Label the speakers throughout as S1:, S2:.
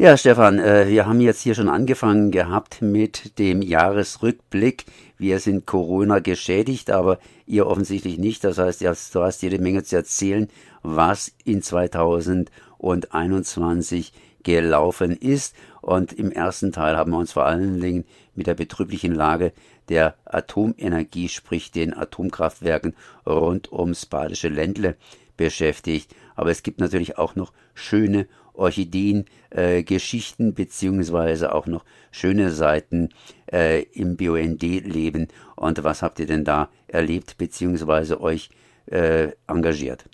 S1: Ja, Stefan, äh, wir haben jetzt hier schon angefangen gehabt mit dem Jahresrückblick. Wir sind Corona geschädigt, aber ihr offensichtlich nicht. Das heißt, du hast jede Menge zu erzählen, was in 2021 gelaufen ist. Und im ersten Teil haben wir uns vor allen Dingen mit der betrüblichen Lage der Atomenergie, sprich den Atomkraftwerken rund ums badische Ländle beschäftigt. Aber es gibt natürlich auch noch schöne Orchideen-Geschichten äh, beziehungsweise auch noch schöne Seiten äh, im BUND-Leben. Und was habt ihr denn da erlebt beziehungsweise euch äh, engagiert?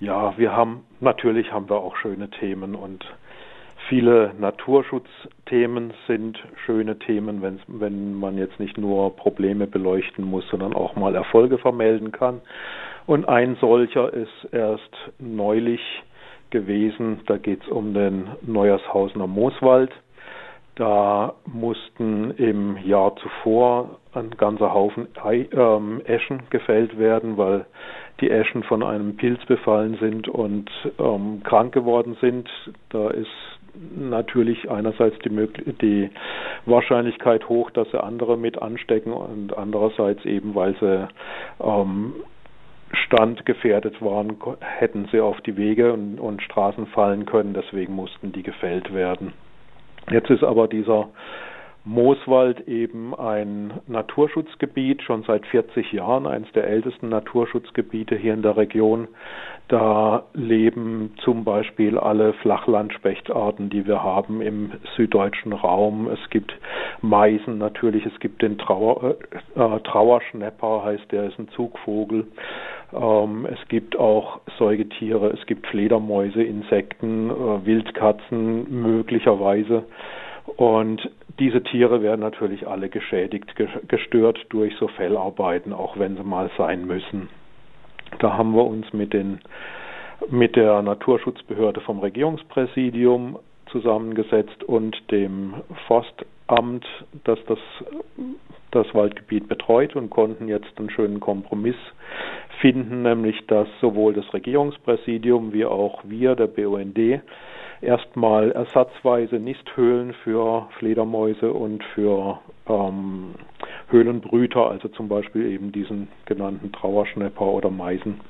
S2: Ja, wir haben natürlich haben wir auch schöne Themen und viele Naturschutzthemen sind schöne Themen, wenn, wenn man jetzt nicht nur Probleme beleuchten muss, sondern auch mal Erfolge vermelden kann. Und ein solcher ist erst neulich gewesen. Da geht es um den Neuershausener Mooswald. Da mussten im Jahr zuvor ein ganzer Haufen ähm, Eschen gefällt werden, weil die Eschen von einem Pilz befallen sind und ähm, krank geworden sind. Da ist natürlich einerseits die, die Wahrscheinlichkeit hoch, dass sie andere mit anstecken und andererseits eben, weil sie ähm, standgefährdet waren, hätten sie auf die Wege und, und Straßen fallen können, deswegen mussten die gefällt werden. Jetzt ist aber dieser Mooswald eben ein Naturschutzgebiet, schon seit 40 Jahren, eines der ältesten Naturschutzgebiete hier in der Region. Da leben zum Beispiel alle Flachlandspechtarten, die wir haben im süddeutschen Raum. Es gibt Meisen natürlich, es gibt den Trauer, äh, äh Trauerschnepper, heißt der, ist ein Zugvogel. Ähm, es gibt auch Säugetiere, es gibt Fledermäuse, Insekten, äh, Wildkatzen möglicherweise. Und diese Tiere werden natürlich alle geschädigt, gestört durch so Fellarbeiten, auch wenn sie mal sein müssen. Da haben wir uns mit den mit der Naturschutzbehörde vom Regierungspräsidium zusammengesetzt und dem Forstamt, das das, das Waldgebiet betreut und konnten jetzt einen schönen Kompromiss finden, nämlich dass sowohl das Regierungspräsidium wie auch wir, der BUND, erstmal ersatzweise Nisthöhlen für Fledermäuse und für ähm, Höhlenbrüter, also zum Beispiel eben diesen genannten Trauerschnepper oder Meisen,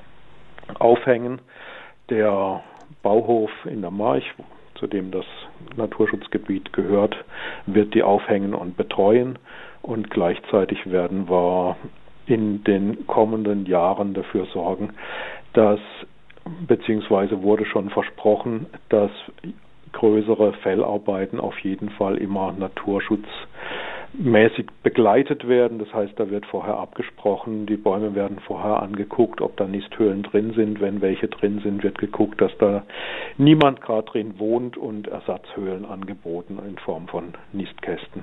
S2: aufhängen. Der Bauhof in der March, zu dem das Naturschutzgebiet gehört, wird die aufhängen und betreuen und gleichzeitig werden wir in den kommenden Jahren dafür sorgen, dass beziehungsweise wurde schon versprochen, dass größere Fellarbeiten auf jeden Fall immer naturschutzmäßig begleitet werden. Das heißt, da wird vorher abgesprochen, die Bäume werden vorher angeguckt, ob da Nisthöhlen drin sind. Wenn welche drin sind, wird geguckt, dass da niemand gerade drin wohnt und Ersatzhöhlen angeboten in Form von Nistkästen.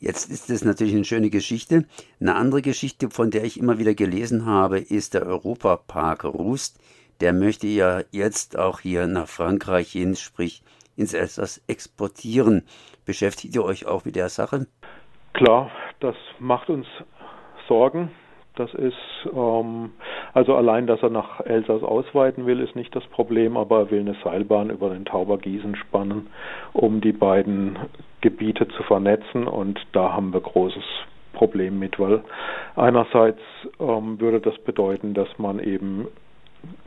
S1: Jetzt ist es natürlich eine schöne Geschichte. Eine andere Geschichte, von der ich immer wieder gelesen habe, ist der Europapark Rust der möchte ja jetzt auch hier nach Frankreich hin, sprich ins Elsass exportieren. Beschäftigt ihr euch auch mit der Sache?
S2: Klar, das macht uns Sorgen. Das ist ähm, also allein, dass er nach Elsass ausweiten will, ist nicht das Problem, aber er will eine Seilbahn über den Taubergießen spannen, um die beiden Gebiete zu vernetzen und da haben wir großes Problem mit, weil einerseits ähm, würde das bedeuten, dass man eben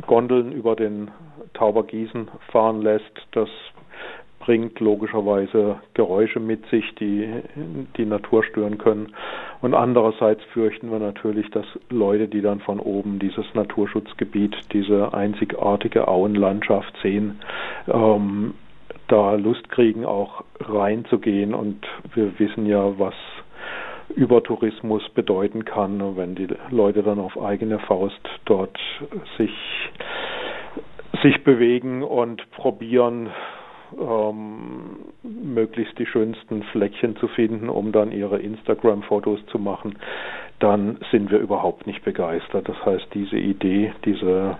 S2: Gondeln über den Taubergießen fahren lässt. Das bringt logischerweise Geräusche mit sich, die die Natur stören können. Und andererseits fürchten wir natürlich, dass Leute, die dann von oben dieses Naturschutzgebiet, diese einzigartige Auenlandschaft sehen, ähm, da Lust kriegen, auch reinzugehen. Und wir wissen ja, was Übertourismus bedeuten kann, wenn die Leute dann auf eigene Faust dort sich, sich bewegen und probieren, ähm, möglichst die schönsten Fleckchen zu finden, um dann ihre Instagram-Fotos zu machen, dann sind wir überhaupt nicht begeistert. Das heißt, diese Idee, diese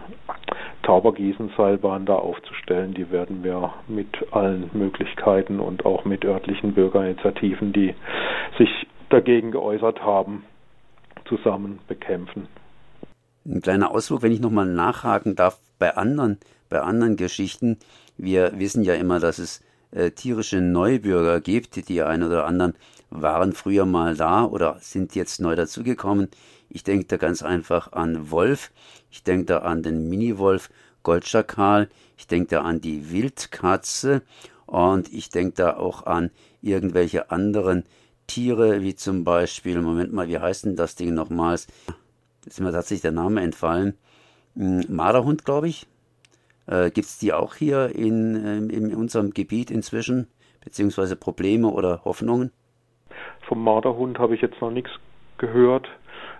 S2: Taubergießenseilbahn da aufzustellen, die werden wir mit allen Möglichkeiten und auch mit örtlichen Bürgerinitiativen, die sich dagegen geäußert haben, zusammen bekämpfen.
S1: Ein kleiner Ausflug, wenn ich nochmal nachhaken darf, bei anderen, bei anderen Geschichten. Wir wissen ja immer, dass es äh, tierische Neubürger gibt. Die einen oder anderen waren früher mal da oder sind jetzt neu dazugekommen. Ich denke da ganz einfach an Wolf, ich denke da an den Mini-Wolf Goldschakal, ich denke da an die Wildkatze und ich denke da auch an irgendwelche anderen Tiere, wie zum Beispiel, Moment mal, wie heißt denn das Ding nochmals? Jetzt ist mir tatsächlich der Name entfallen. Hm, Marderhund, glaube ich. Äh, Gibt es die auch hier in, ähm, in unserem Gebiet inzwischen? Beziehungsweise Probleme oder Hoffnungen?
S2: Vom Marderhund habe ich jetzt noch nichts gehört.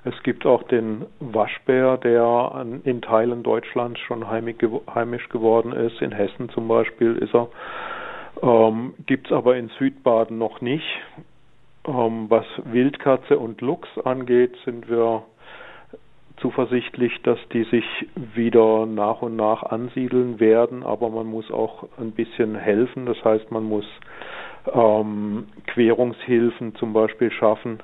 S2: Es gibt auch den Waschbär, der in Teilen Deutschlands schon heimisch geworden ist. In Hessen zum Beispiel ist er. Ähm, gibt es aber in Südbaden noch nicht. Ähm, was Wildkatze und Luchs angeht, sind wir zuversichtlich, dass die sich wieder nach und nach ansiedeln werden, aber man muss auch ein bisschen helfen. Das heißt, man muss ähm, Querungshilfen zum Beispiel schaffen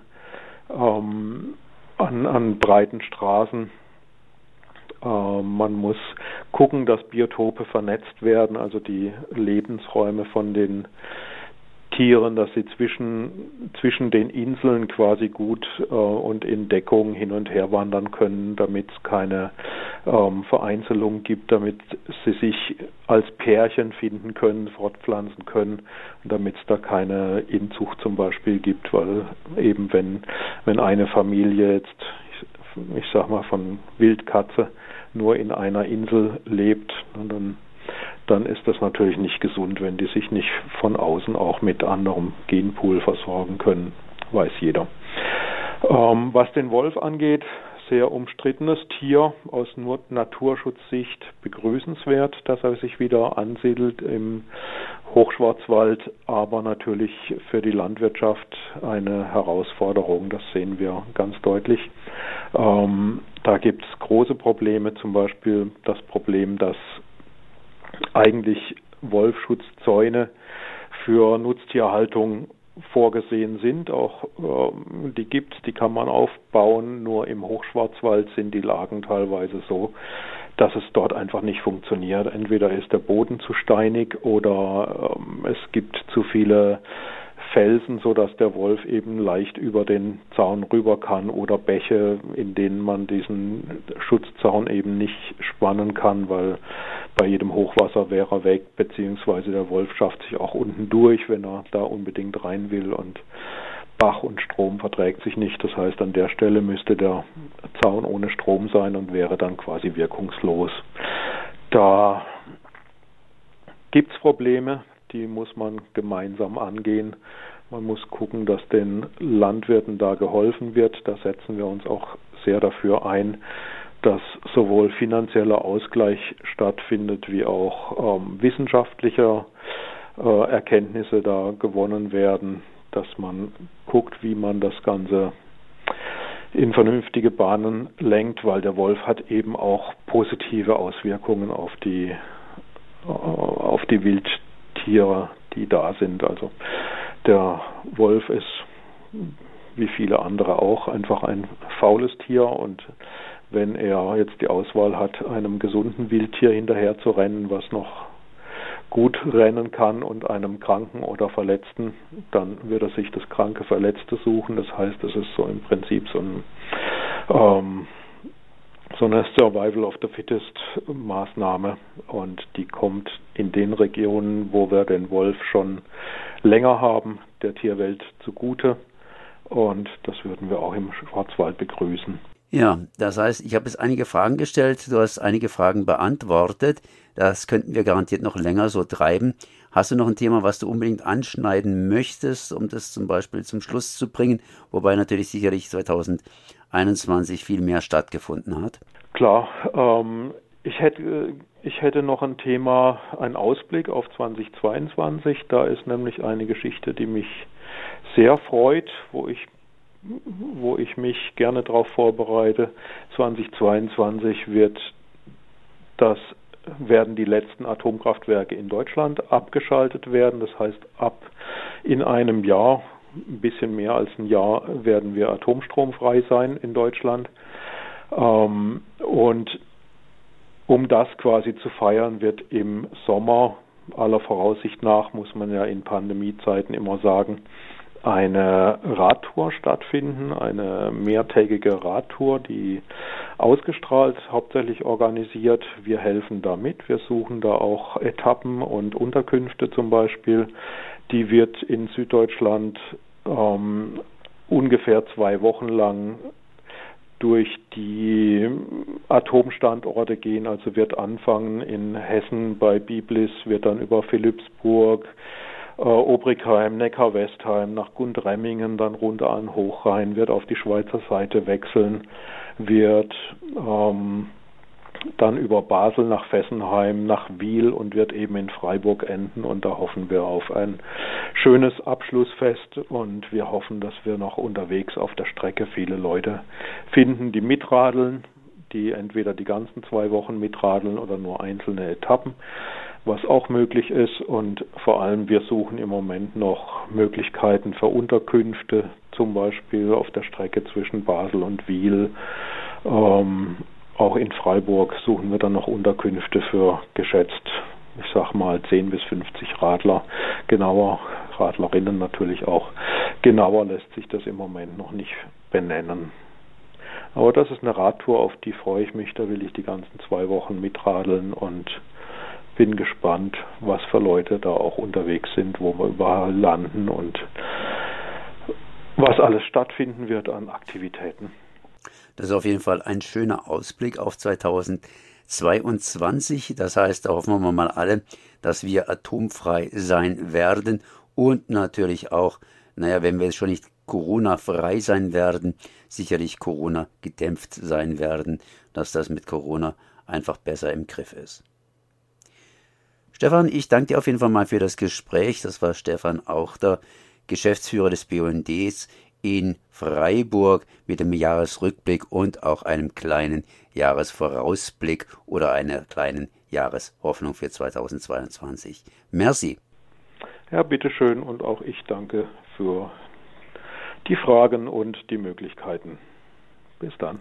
S2: ähm, an, an breiten Straßen. Ähm, man muss gucken, dass Biotope vernetzt werden, also die Lebensräume von den Tieren, dass sie zwischen, zwischen den Inseln quasi gut äh, und in Deckung hin und her wandern können, damit es keine ähm, Vereinzelung gibt, damit sie sich als Pärchen finden können, fortpflanzen können, damit es da keine Inzucht zum Beispiel gibt, weil eben wenn, wenn eine Familie jetzt, ich, ich sag mal von Wildkatze, nur in einer Insel lebt, dann dann ist das natürlich nicht gesund, wenn die sich nicht von außen auch mit anderem Genpool versorgen können, weiß jeder. Ähm, was den Wolf angeht, sehr umstrittenes Tier, aus nur Naturschutzsicht begrüßenswert, dass er sich wieder ansiedelt im Hochschwarzwald, aber natürlich für die Landwirtschaft eine Herausforderung, das sehen wir ganz deutlich. Ähm, da gibt es große Probleme, zum Beispiel das Problem, dass eigentlich Wolfschutzzäune für Nutztierhaltung vorgesehen sind. Auch ähm, die gibt es, die kann man aufbauen. Nur im Hochschwarzwald sind die Lagen teilweise so, dass es dort einfach nicht funktioniert. Entweder ist der Boden zu steinig oder ähm, es gibt zu viele Felsen, so dass der Wolf eben leicht über den Zaun rüber kann oder Bäche, in denen man diesen Schutzzaun eben nicht spannen kann, weil bei jedem Hochwasser wäre er weg, beziehungsweise der Wolf schafft sich auch unten durch, wenn er da unbedingt rein will und Bach und Strom verträgt sich nicht. Das heißt, an der Stelle müsste der Zaun ohne Strom sein und wäre dann quasi wirkungslos. Da gibt es Probleme, die muss man gemeinsam angehen. Man muss gucken, dass den Landwirten da geholfen wird. Da setzen wir uns auch sehr dafür ein, dass sowohl finanzieller Ausgleich stattfindet, wie auch ähm, wissenschaftliche äh, Erkenntnisse da gewonnen werden, dass man guckt, wie man das Ganze in vernünftige Bahnen lenkt, weil der Wolf hat eben auch positive Auswirkungen auf die äh, auf die Wildtiere, die da sind. Also der Wolf ist wie viele andere auch einfach ein faules Tier und wenn er jetzt die Auswahl hat, einem gesunden Wildtier hinterher zu rennen, was noch gut rennen kann und einem Kranken oder Verletzten, dann wird er sich das kranke Verletzte suchen. Das heißt, es ist so im Prinzip so ein ähm, so eine Survival of the Fittest Maßnahme und die kommt in den Regionen, wo wir den Wolf schon länger haben, der Tierwelt zugute und das würden wir auch im Schwarzwald begrüßen.
S1: Ja, das heißt, ich habe jetzt einige Fragen gestellt, du hast einige Fragen beantwortet. Das könnten wir garantiert noch länger so treiben. Hast du noch ein Thema, was du unbedingt anschneiden möchtest, um das zum Beispiel zum Schluss zu bringen? Wobei natürlich sicherlich 2021 viel mehr stattgefunden hat.
S2: Klar, ähm, ich hätte ich hätte noch ein Thema, einen Ausblick auf 2022. Da ist nämlich eine Geschichte, die mich sehr freut, wo ich wo ich mich gerne darauf vorbereite. 2022 wird das werden die letzten Atomkraftwerke in Deutschland abgeschaltet werden. Das heißt, ab in einem Jahr, ein bisschen mehr als ein Jahr, werden wir atomstromfrei sein in Deutschland. Ähm, und um das quasi zu feiern, wird im Sommer aller Voraussicht nach, muss man ja in Pandemiezeiten immer sagen, eine Radtour stattfinden, eine mehrtägige Radtour, die ausgestrahlt hauptsächlich organisiert. Wir helfen da mit. Wir suchen da auch Etappen und Unterkünfte zum Beispiel. Die wird in Süddeutschland ähm, ungefähr zwei Wochen lang durch die Atomstandorte gehen, also wird anfangen in Hessen bei Biblis, wird dann über Philippsburg, äh, Obrigheim, Neckar-Westheim, nach Gundremmingen, dann runter an Hochrhein, wird auf die Schweizer Seite wechseln, wird ähm, dann über Basel nach Fessenheim, nach Wiel und wird eben in Freiburg enden. Und da hoffen wir auf ein schönes Abschlussfest und wir hoffen, dass wir noch unterwegs auf der Strecke viele Leute finden, die mitradeln, die entweder die ganzen zwei Wochen mitradeln oder nur einzelne Etappen, was auch möglich ist. Und vor allem wir suchen im Moment noch Möglichkeiten für Unterkünfte, zum Beispiel auf der Strecke zwischen Basel und Wiel. Ähm, auch in Freiburg suchen wir dann noch Unterkünfte für geschätzt, ich sag mal 10 bis 50 Radler. Genauer, Radlerinnen natürlich auch. Genauer lässt sich das im Moment noch nicht benennen. Aber das ist eine Radtour, auf die freue ich mich. Da will ich die ganzen zwei Wochen mitradeln und bin gespannt, was für Leute da auch unterwegs sind, wo wir überall landen und was alles stattfinden wird an Aktivitäten.
S1: Das ist auf jeden Fall ein schöner Ausblick auf 2022. Das heißt, da hoffen wir mal alle, dass wir atomfrei sein werden und natürlich auch, naja, wenn wir jetzt schon nicht Corona-frei sein werden, sicherlich Corona gedämpft sein werden, dass das mit Corona einfach besser im Griff ist. Stefan, ich danke dir auf jeden Fall mal für das Gespräch. Das war Stefan Auchter, Geschäftsführer des BUNDs in Freiburg mit dem Jahresrückblick und auch einem kleinen Jahresvorausblick oder einer kleinen Jahreshoffnung für 2022. Merci.
S2: Ja, bitteschön und auch ich danke für die Fragen und die Möglichkeiten. Bis dann.